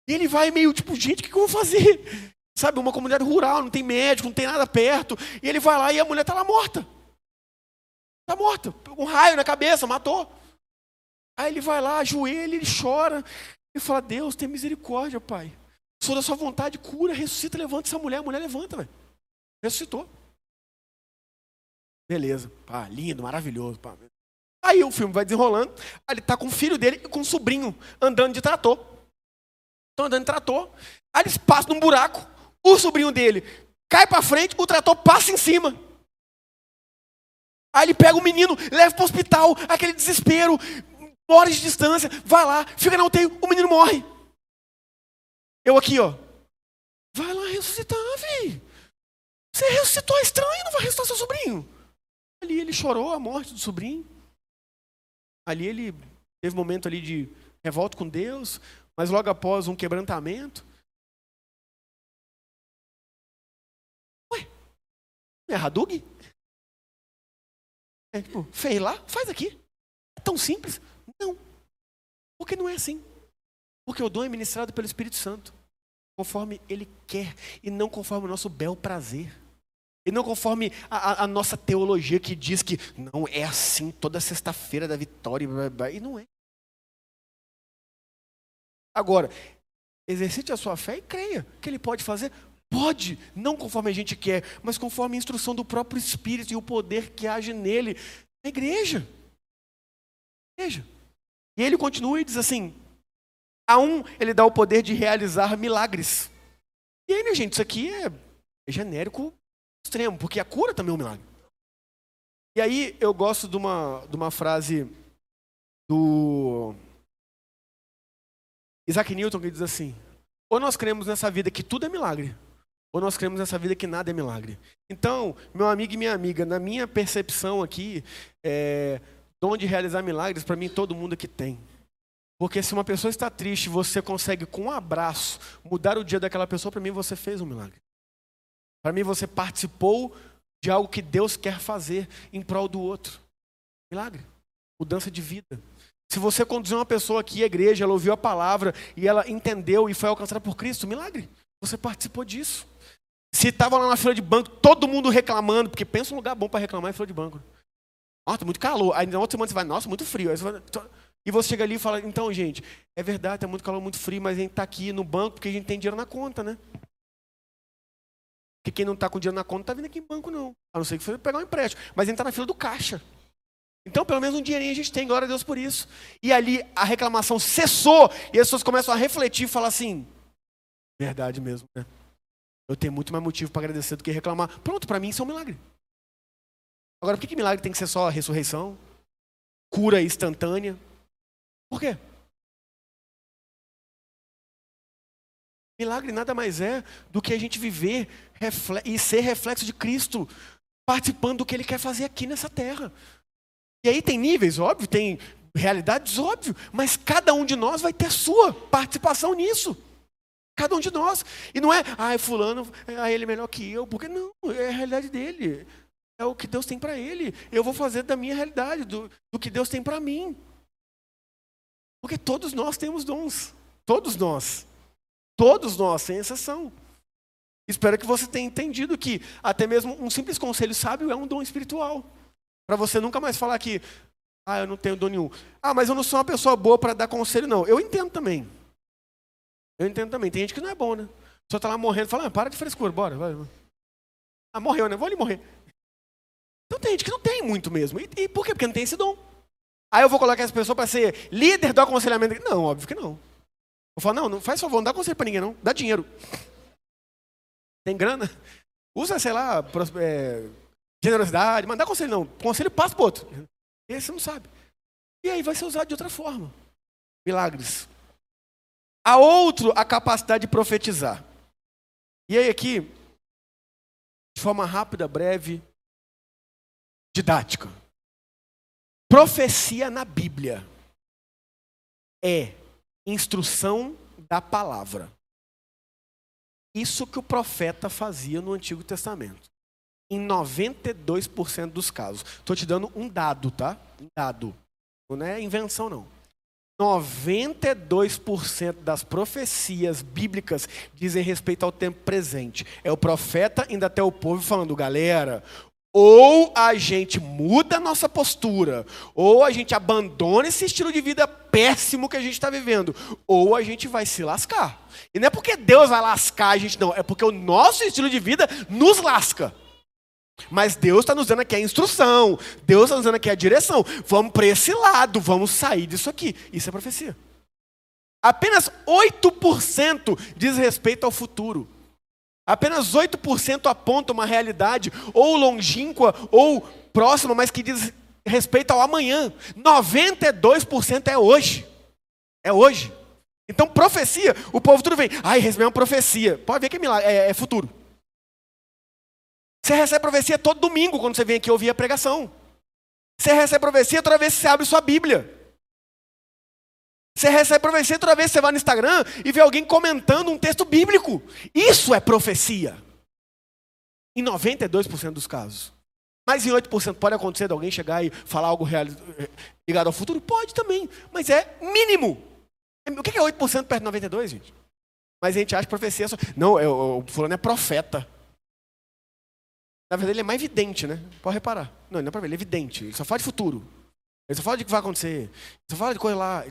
S1: E ele vai meio tipo, gente, o que, que eu vou fazer? Sabe, uma comunidade rural, não tem médico, não tem nada perto. E ele vai lá e a mulher está lá morta. Está morta. Um raio na cabeça, matou. Aí ele vai lá, ajoelha, ele chora. E fala, Deus, tem misericórdia, Pai. Sou da sua vontade, cura, ressuscita, levanta essa mulher. A mulher levanta, velho. Ressuscitou. Beleza. Pá, lindo, maravilhoso. Pá. Aí o filme vai desenrolando. Aí ele está com o filho dele e com o sobrinho andando de trator. Estão andando de trator. Aí eles passam num buraco. O sobrinho dele cai para frente, o trator passa em cima. Aí ele pega o menino, leva para o hospital, aquele desespero, horas de distância, vai lá, fica na UTI, o menino morre. Eu aqui, ó. Vai lá ressuscitar, velho. Você ressuscitou, estranho, não vai ressuscitar seu sobrinho. Ali ele chorou a morte do sobrinho. Ali ele teve um momento ali de revolta com Deus, mas logo após um quebrantamento. Ué, não é Hadug? É tipo, fez lá, faz aqui. É tão simples? Não. Porque não é assim. Porque o dom é ministrado pelo Espírito Santo, conforme Ele quer, e não conforme o nosso bel prazer. E não conforme a, a, a nossa teologia que diz que não é assim toda sexta-feira da vitória, e não é. Agora, exercite a sua fé e creia que ele pode fazer. Pode, não conforme a gente quer, mas conforme a instrução do próprio Espírito e o poder que age nele. A igreja. Igreja. E ele continua e diz assim: a um ele dá o poder de realizar milagres. E aí, gente, isso aqui é, é genérico extremo, porque a cura também é um milagre. E aí eu gosto de uma, de uma frase do Isaac Newton que diz assim: ou nós cremos nessa vida que tudo é milagre, ou nós cremos nessa vida que nada é milagre. Então, meu amigo e minha amiga, na minha percepção aqui, é, dom de realizar milagres, para mim todo mundo aqui tem. Porque se uma pessoa está triste, você consegue com um abraço mudar o dia daquela pessoa, para mim você fez um milagre. Para mim você participou de algo que Deus quer fazer em prol do outro. Milagre. Mudança de vida. Se você conduzir uma pessoa aqui à igreja, ela ouviu a palavra e ela entendeu e foi alcançada por Cristo, milagre. Você participou disso. Se estava lá na fila de banco, todo mundo reclamando, porque pensa um lugar bom para reclamar em fila de banco. Nossa, tá muito calor. Aí na outra semana você vai, nossa, muito frio. Você vai, e você chega ali e fala, então, gente, é verdade, está muito calor, muito frio, mas a gente está aqui no banco porque a gente tem dinheiro na conta, né? Porque quem não está com dinheiro na conta não está vindo aqui em banco, não. A não ser que você pegar um empréstimo. Mas a gente está na fila do caixa. Então, pelo menos um dinheirinho a gente tem, glória a Deus por isso. E ali a reclamação cessou e as pessoas começam a refletir e falar assim: verdade mesmo, né? Eu tenho muito mais motivo para agradecer do que reclamar. Pronto, para mim isso é um milagre. Agora, por que, que milagre tem que ser só ressurreição? Cura instantânea? Por quê? Milagre nada mais é do que a gente viver e ser reflexo de Cristo, participando do que Ele quer fazer aqui nessa terra. E aí tem níveis, óbvio, tem realidades, óbvio, mas cada um de nós vai ter sua participação nisso. Cada um de nós. E não é, ah, fulano, ah, ele é melhor que eu, porque não, é a realidade dele. É o que Deus tem para ele. Eu vou fazer da minha realidade, do, do que Deus tem para mim. Porque todos nós temos dons. Todos nós. Todos nós, sem exceção. Espero que você tenha entendido que até mesmo um simples conselho sábio é um dom espiritual. Para você nunca mais falar que, ah, eu não tenho dom nenhum. Ah, mas eu não sou uma pessoa boa para dar conselho, não. Eu entendo também. Eu entendo também. Tem gente que não é bom, né? Só tá lá morrendo, fala, ah, para de frescura, bora. Vai. Ah, morreu, né? Vou ali morrer. Então tem gente que não tem muito mesmo. E, e por quê? Porque não tem esse dom. Aí eu vou colocar essa pessoa para ser líder do aconselhamento. Não, óbvio que não. Vou falar, não, não faz favor, não dá conselho para ninguém, não. Dá dinheiro. Tem grana? Usa, sei lá, é, generosidade, mandar conselho não. Conselho passa para outro. Esse não sabe. E aí vai ser usado de outra forma. Milagres. A outro a capacidade de profetizar. E aí aqui, de forma rápida, breve, didática. Profecia na Bíblia é instrução da palavra. Isso que o profeta fazia no Antigo Testamento. Em 92% dos casos. Estou te dando um dado, tá? Um dado. Não é invenção, não. 92% das profecias bíblicas dizem respeito ao tempo presente. É o profeta indo até o povo falando, galera, ou a gente muda a nossa postura, ou a gente abandona esse estilo de vida péssimo que a gente está vivendo, ou a gente vai se lascar. E não é porque Deus vai lascar a gente, não, é porque o nosso estilo de vida nos lasca. Mas Deus está nos dando aqui a instrução, Deus está nos dando aqui a direção. Vamos para esse lado, vamos sair disso aqui. Isso é profecia. Apenas 8% diz respeito ao futuro. Apenas 8% aponta uma realidade, ou longínqua, ou próxima, mas que diz respeito ao amanhã. 92% é hoje. É hoje. Então, profecia, o povo tudo vem. Ai, receber uma profecia. Pode ver que é, milagre, é, é futuro. Você recebe profecia todo domingo quando você vem aqui ouvir a pregação. Você recebe profecia toda vez que você abre sua Bíblia. Você recebe profecia toda vez que você vai no Instagram e vê alguém comentando um texto bíblico. Isso é profecia. Em 92% dos casos. Mas em 8% pode acontecer de alguém chegar e falar algo real, ligado ao futuro? Pode também, mas é mínimo. O que é 8% perto de 92%, gente? Mas a gente acha profecia só... Não, é, o fulano é profeta. Na verdade, ele é mais evidente, né? Pode reparar. Não, ele não é profeta, ele é evidente. Ele só fala de futuro. Ele só fala de que vai acontecer. Ele só fala de coisa lá.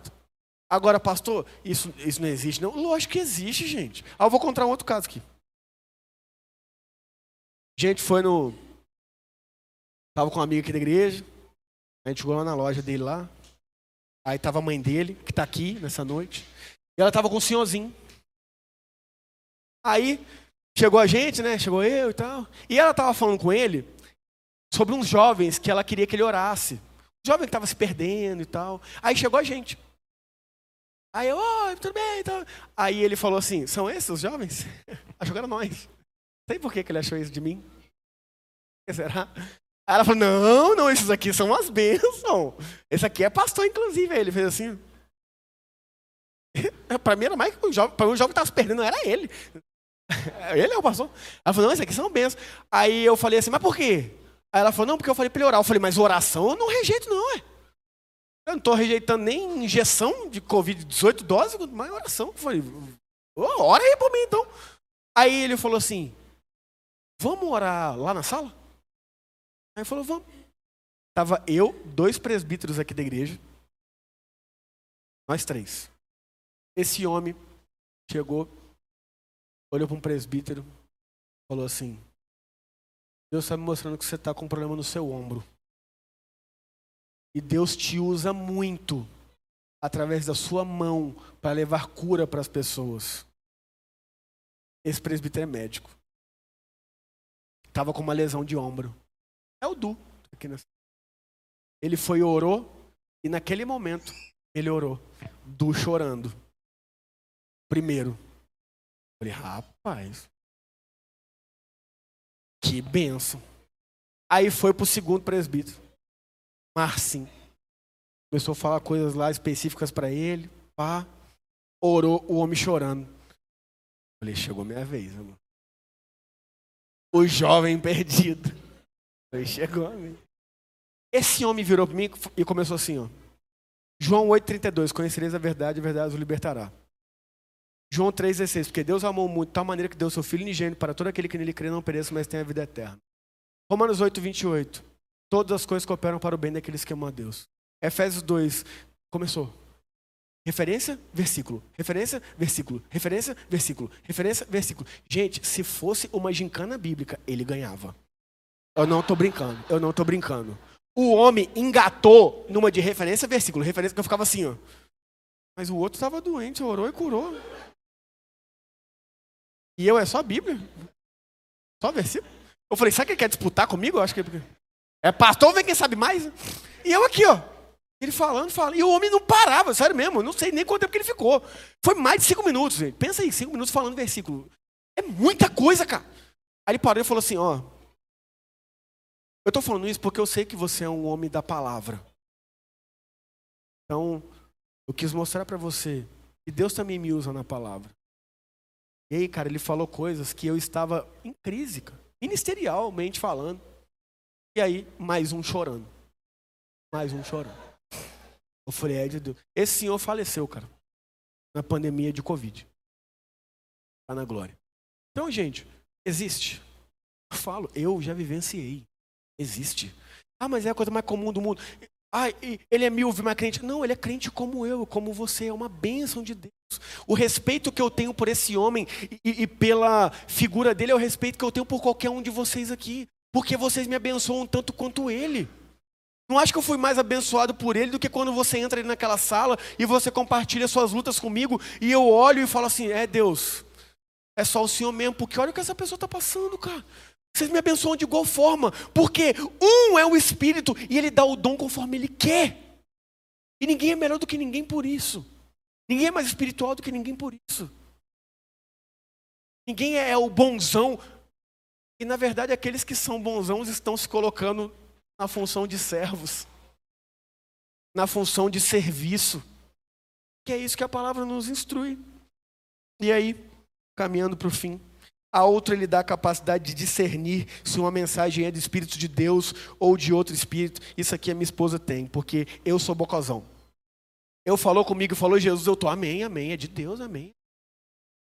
S1: Agora, pastor, isso, isso não existe, não? Lógico que existe, gente. Ah, eu vou contar um outro caso aqui. A gente foi no. Tava com um amigo aqui da igreja. A gente chegou lá na loja dele lá. Aí tava a mãe dele, que está aqui nessa noite. E ela tava com o senhorzinho. Aí Chegou a gente, né? Chegou eu e tal. E ela estava falando com ele sobre uns jovens que ela queria que ele orasse. Um jovem que estava se perdendo e tal. Aí chegou a gente. Aí eu, oi, tudo bem e tal. Aí ele falou assim: são esses os jovens? Achou que era nós. Não sei por que, ele achou isso de mim. Será? Aí ela falou: não, não, esses aqui são umas bênçãos. Esse aqui é pastor, inclusive. Aí ele fez assim. para mim era mais que o jovem. O jovem que estava se perdendo, era ele. Ele é o pastor. Ela falou, não, isso aqui são bênçãos. Aí eu falei assim, mas por quê? Aí ela falou, não, porque eu falei para ele orar. Eu falei, mas oração eu não rejeito, não, é. Eu não estou rejeitando nem injeção de Covid-18 doses, mas oração. Eu falei, oh, ora aí por mim então. Aí ele falou assim, vamos orar lá na sala? Aí falou, vamos. Tava eu, dois presbíteros aqui da igreja, nós três. Esse homem chegou, olhou para um presbítero, falou assim: Deus está me mostrando que você está com um problema no seu ombro. E Deus te usa muito através da sua mão para levar cura para as pessoas. Esse presbítero é médico. Estava com uma lesão de ombro. É o Du. Aqui nessa... Ele foi orou, e naquele momento ele orou. Du chorando. Primeiro. Falei, rapaz, que benção. Aí foi pro segundo presbítero, Marcinho. Começou a falar coisas lá específicas para ele. Pá. Orou o homem chorando. Falei, chegou minha vez, amor. O jovem perdido. Falei, chegou a mim. Esse homem virou para mim e começou assim, ó. João 8,32, conhecereis a verdade, a verdade os libertará. João 3,16, porque Deus amou muito de tal maneira que deu seu Filho unigênito para todo aquele que nele crê não pereça, mas tenha a vida eterna. Romanos 8, 28. Todas as coisas cooperam para o bem daqueles que amam a Deus. Efésios 2, começou. Referência, versículo. Referência, versículo. Referência, versículo. Referência, versículo. Gente, se fosse uma gincana bíblica, ele ganhava. Eu não estou brincando, eu não estou brincando. O homem engatou numa de referência, versículo. Referência que eu ficava assim, ó. Mas o outro estava doente, orou e curou. E eu é só Bíblia. Só versículo. Eu falei, sabe que ele quer disputar comigo? Eu acho que é pastor, vem quem sabe mais. E eu aqui, ó. Ele falando, falando. E o homem não parava, sério mesmo. Eu não sei nem quanto tempo que ele ficou. Foi mais de cinco minutos, gente. Pensa aí, cinco minutos falando versículo. É muita coisa, cara. Aí ele parou e falou assim: ó. Eu estou falando isso porque eu sei que você é um homem da palavra. Então, eu quis mostrar para você que Deus também me usa na palavra. E aí, cara, ele falou coisas que eu estava em crise, cara, ministerialmente falando. E aí, mais um chorando. Mais um chorando. Eu falei, é de Deus. Esse senhor faleceu, cara, na pandemia de Covid. Está na glória. Então, gente, existe. Eu falo, eu já vivenciei. Existe. Ah, mas é a coisa mais comum do mundo. Ah, ele é mil mas crente. Não, ele é crente como eu, como você. É uma bênção de Deus. O respeito que eu tenho por esse homem e, e, pela figura dele é o respeito que eu tenho por qualquer um de vocês aqui. Porque vocês me abençoam tanto quanto ele. Não acho que eu fui mais abençoado por ele do que quando você entra ali naquela sala e você compartilha suas lutas comigo e eu olho e falo assim: é Deus, é só o Senhor mesmo, porque olha o que essa pessoa está passando, cara. Vocês me abençoam de igual forma, porque um é o Espírito e ele dá o dom conforme ele quer. E ninguém é melhor do que ninguém por isso. Ninguém é mais espiritual do que ninguém por isso. Ninguém é o bonzão. E na verdade, aqueles que são bonzãos estão se colocando na função de servos, na função de serviço. Que é isso que a palavra nos instrui. E aí, caminhando para o fim. A outra ele dá a capacidade de discernir se uma mensagem é do Espírito de Deus ou de outro Espírito. Isso aqui a minha esposa tem, porque eu sou bocozão. Eu falou comigo, falou Jesus, eu tô, amém, amém, é de Deus, amém.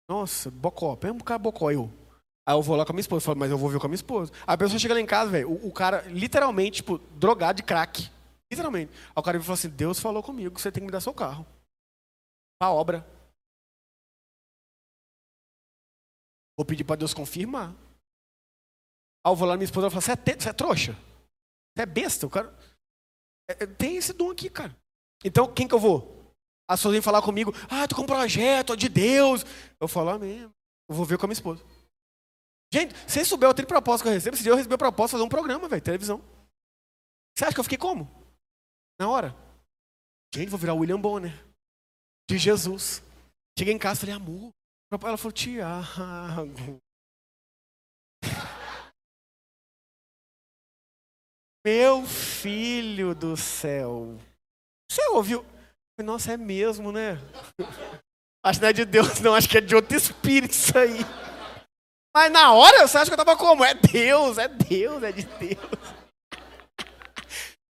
S1: Nossa, bocó, pega um cara bocó, eu. Aí eu vou lá com a minha esposa, falo, mas eu vou ver com a minha esposa. A pessoa chega lá em casa, velho, o, o, cara, literalmente, tipo, drogado de crack. Literalmente. Aí o cara falou assim, Deus falou comigo, você tem que me dar seu carro. A obra. Vou pedir para Deus confirmar. Aí eu vou lá na minha esposa e falo, você é, você é trouxa? Você é besta? O cara... É, é, tem esse dom aqui, cara. Então, quem que eu vou? As pessoas vêm falar comigo, ah, tô com um projeto de Deus. Eu falo, amém. Eu vou ver com a minha esposa. Gente, se souber o de propósito que eu recebo, esse dia eu recebi a proposta de fazer um programa, velho, televisão. Você acha que eu fiquei como? Na hora. Gente, vou virar William Bonner. De Jesus. Cheguei em casa falei, amor, ela falou, Tiago. Meu filho do céu. Você ouviu? Nossa, é mesmo, né? Acho que não é de Deus, não. Acho que é de outro espírito isso aí. Mas na hora você acha que eu tava como? É Deus, é Deus, é de Deus.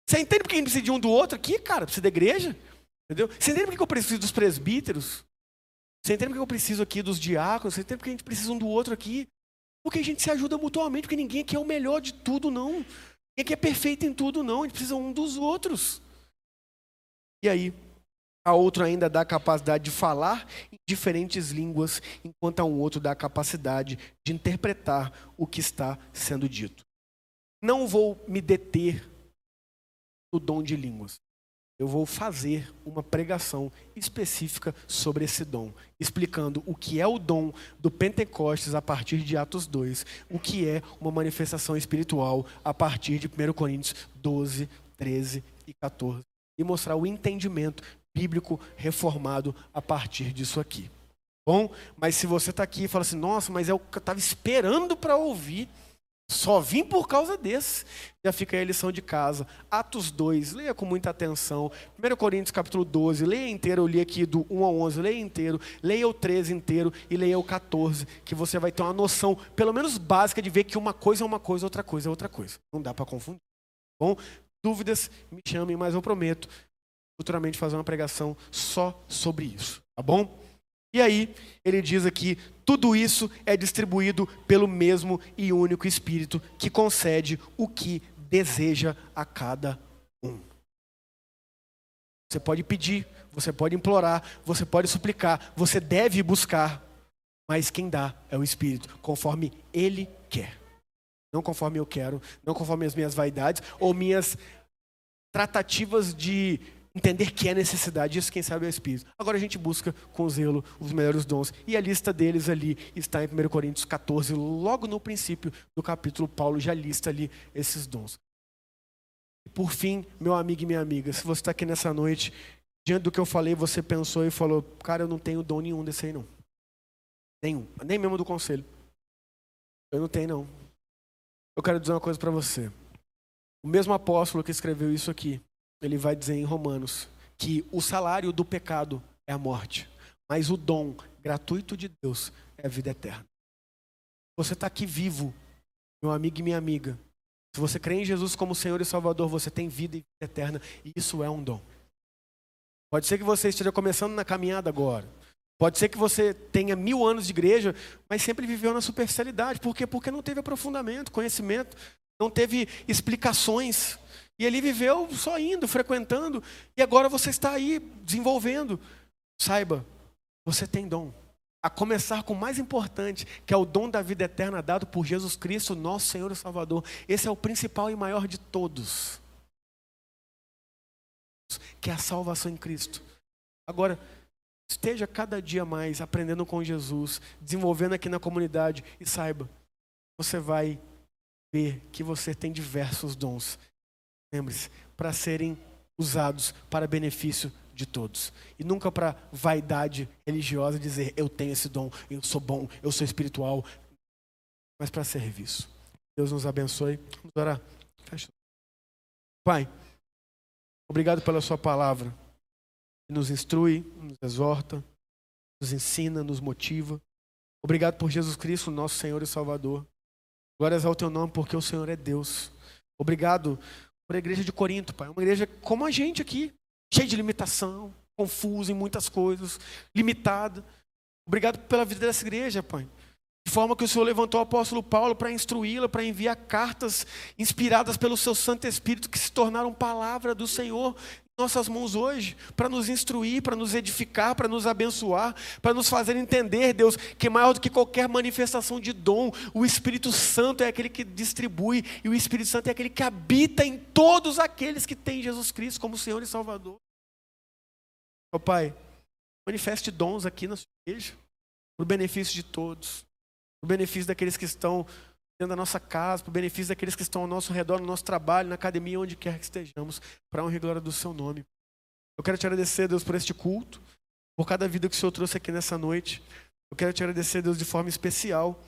S1: Você entende por que a gente precisa de um do outro aqui, cara? Precisa da igreja? Entendeu? Você entende por que eu preciso dos presbíteros? Você entende porque eu preciso aqui dos diáconos? Você entende porque a gente precisa um do outro aqui? Porque a gente se ajuda mutuamente, porque ninguém aqui é o melhor de tudo, não. Ninguém aqui é perfeito em tudo, não. A gente precisa um dos outros. E aí, a outro ainda dá a capacidade de falar em diferentes línguas, enquanto a um outro dá a capacidade de interpretar o que está sendo dito. Não vou me deter no dom de línguas eu vou fazer uma pregação específica sobre esse dom, explicando o que é o dom do Pentecostes a partir de Atos 2, o que é uma manifestação espiritual a partir de 1 Coríntios 12, 13 e 14, e mostrar o entendimento bíblico reformado a partir disso aqui. Bom, mas se você está aqui e fala assim, nossa, mas é eu estava esperando para ouvir, só vim por causa desse. Já fica aí a lição de casa. Atos 2, leia com muita atenção. 1 Coríntios capítulo 12, leia inteiro. Eu li aqui do 1 ao 11, leia inteiro. Leia o 13 inteiro e leia o 14, que você vai ter uma noção, pelo menos básica, de ver que uma coisa é uma coisa, outra coisa é outra coisa. Não dá para confundir. Bom, dúvidas, me chamem, mas eu prometo futuramente fazer uma pregação só sobre isso. Tá bom? E aí, ele diz aqui: tudo isso é distribuído pelo mesmo e único Espírito que concede o que deseja a cada um. Você pode pedir, você pode implorar, você pode suplicar, você deve buscar, mas quem dá é o Espírito, conforme Ele quer. Não conforme eu quero, não conforme as minhas vaidades ou minhas tratativas de entender que é necessidade, isso quem sabe é o Espírito. Agora a gente busca com zelo os melhores dons. E a lista deles ali está em 1 Coríntios 14, logo no princípio do capítulo, Paulo já lista ali esses dons. E por fim, meu amigo e minha amiga, se você está aqui nessa noite, diante do que eu falei, você pensou e falou, cara, eu não tenho dom nenhum desse aí não. Nenhum, nem mesmo do conselho. Eu não tenho não. Eu quero dizer uma coisa para você. O mesmo apóstolo que escreveu isso aqui, ele vai dizer em Romanos que o salário do pecado é a morte, mas o dom gratuito de Deus é a vida eterna. Você está aqui vivo, meu amigo e minha amiga. Se você crê em Jesus como Senhor e Salvador, você tem vida e vida eterna, e isso é um dom. Pode ser que você esteja começando na caminhada agora. Pode ser que você tenha mil anos de igreja, mas sempre viveu na superficialidade. Por quê? Porque não teve aprofundamento, conhecimento, não teve explicações. E ele viveu só indo, frequentando, e agora você está aí desenvolvendo. Saiba, você tem dom. A começar com o mais importante, que é o dom da vida eterna dado por Jesus Cristo, nosso Senhor e Salvador. Esse é o principal e maior de todos. Que é a salvação em Cristo. Agora, esteja cada dia mais aprendendo com Jesus, desenvolvendo aqui na comunidade e saiba, você vai ver que você tem diversos dons lembre-se, para serem usados para benefício de todos. E nunca para vaidade religiosa dizer eu tenho esse dom, eu sou bom, eu sou espiritual, mas para serviço. Deus nos abençoe. Vamos orar. Fecha. Pai, obrigado pela sua palavra. Nos instrui, nos exorta, nos ensina, nos motiva. Obrigado por Jesus Cristo, nosso Senhor e Salvador. Glórias ao teu nome, porque o Senhor é Deus. Obrigado por a igreja de Corinto, Pai. Uma igreja como a gente aqui, cheia de limitação, confusa em muitas coisas, limitada. Obrigado pela vida dessa igreja, Pai. De forma que o Senhor levantou o apóstolo Paulo para instruí-la, para enviar cartas inspiradas pelo seu Santo Espírito, que se tornaram palavra do Senhor nossas mãos hoje para nos instruir, para nos edificar, para nos abençoar, para nos fazer entender, Deus, que maior do que qualquer manifestação de dom, o Espírito Santo é aquele que distribui e o Espírito Santo é aquele que habita em todos aqueles que têm Jesus Cristo como Senhor e Salvador. Ó oh, Pai, manifeste dons aqui na sua igreja, para o benefício de todos, para o benefício daqueles que estão dentro da nossa casa, para o benefício daqueles que estão ao nosso redor, no nosso trabalho, na academia, onde quer que estejamos, para a honra e glória do seu nome. Eu quero te agradecer, Deus, por este culto, por cada vida que o Senhor trouxe aqui nessa noite. Eu quero te agradecer, Deus, de forma especial,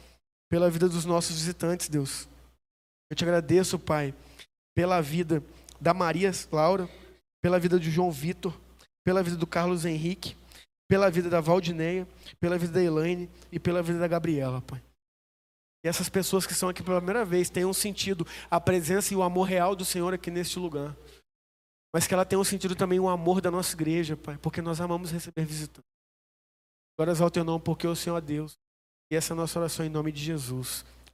S1: pela vida dos nossos visitantes, Deus. Eu te agradeço, Pai, pela vida da Maria Laura, pela vida de João Vitor, pela vida do Carlos Henrique, pela vida da Valdineia, pela vida da Elaine e pela vida da Gabriela, Pai. E essas pessoas que estão aqui pela primeira vez tenham sentido a presença e o amor real do Senhor aqui neste lugar. Mas que ela tenha sentido também o amor da nossa igreja, Pai, porque nós amamos receber visitantes. Glórias ao teu nome, porque o Senhor é Deus. E essa é a nossa oração em nome de Jesus.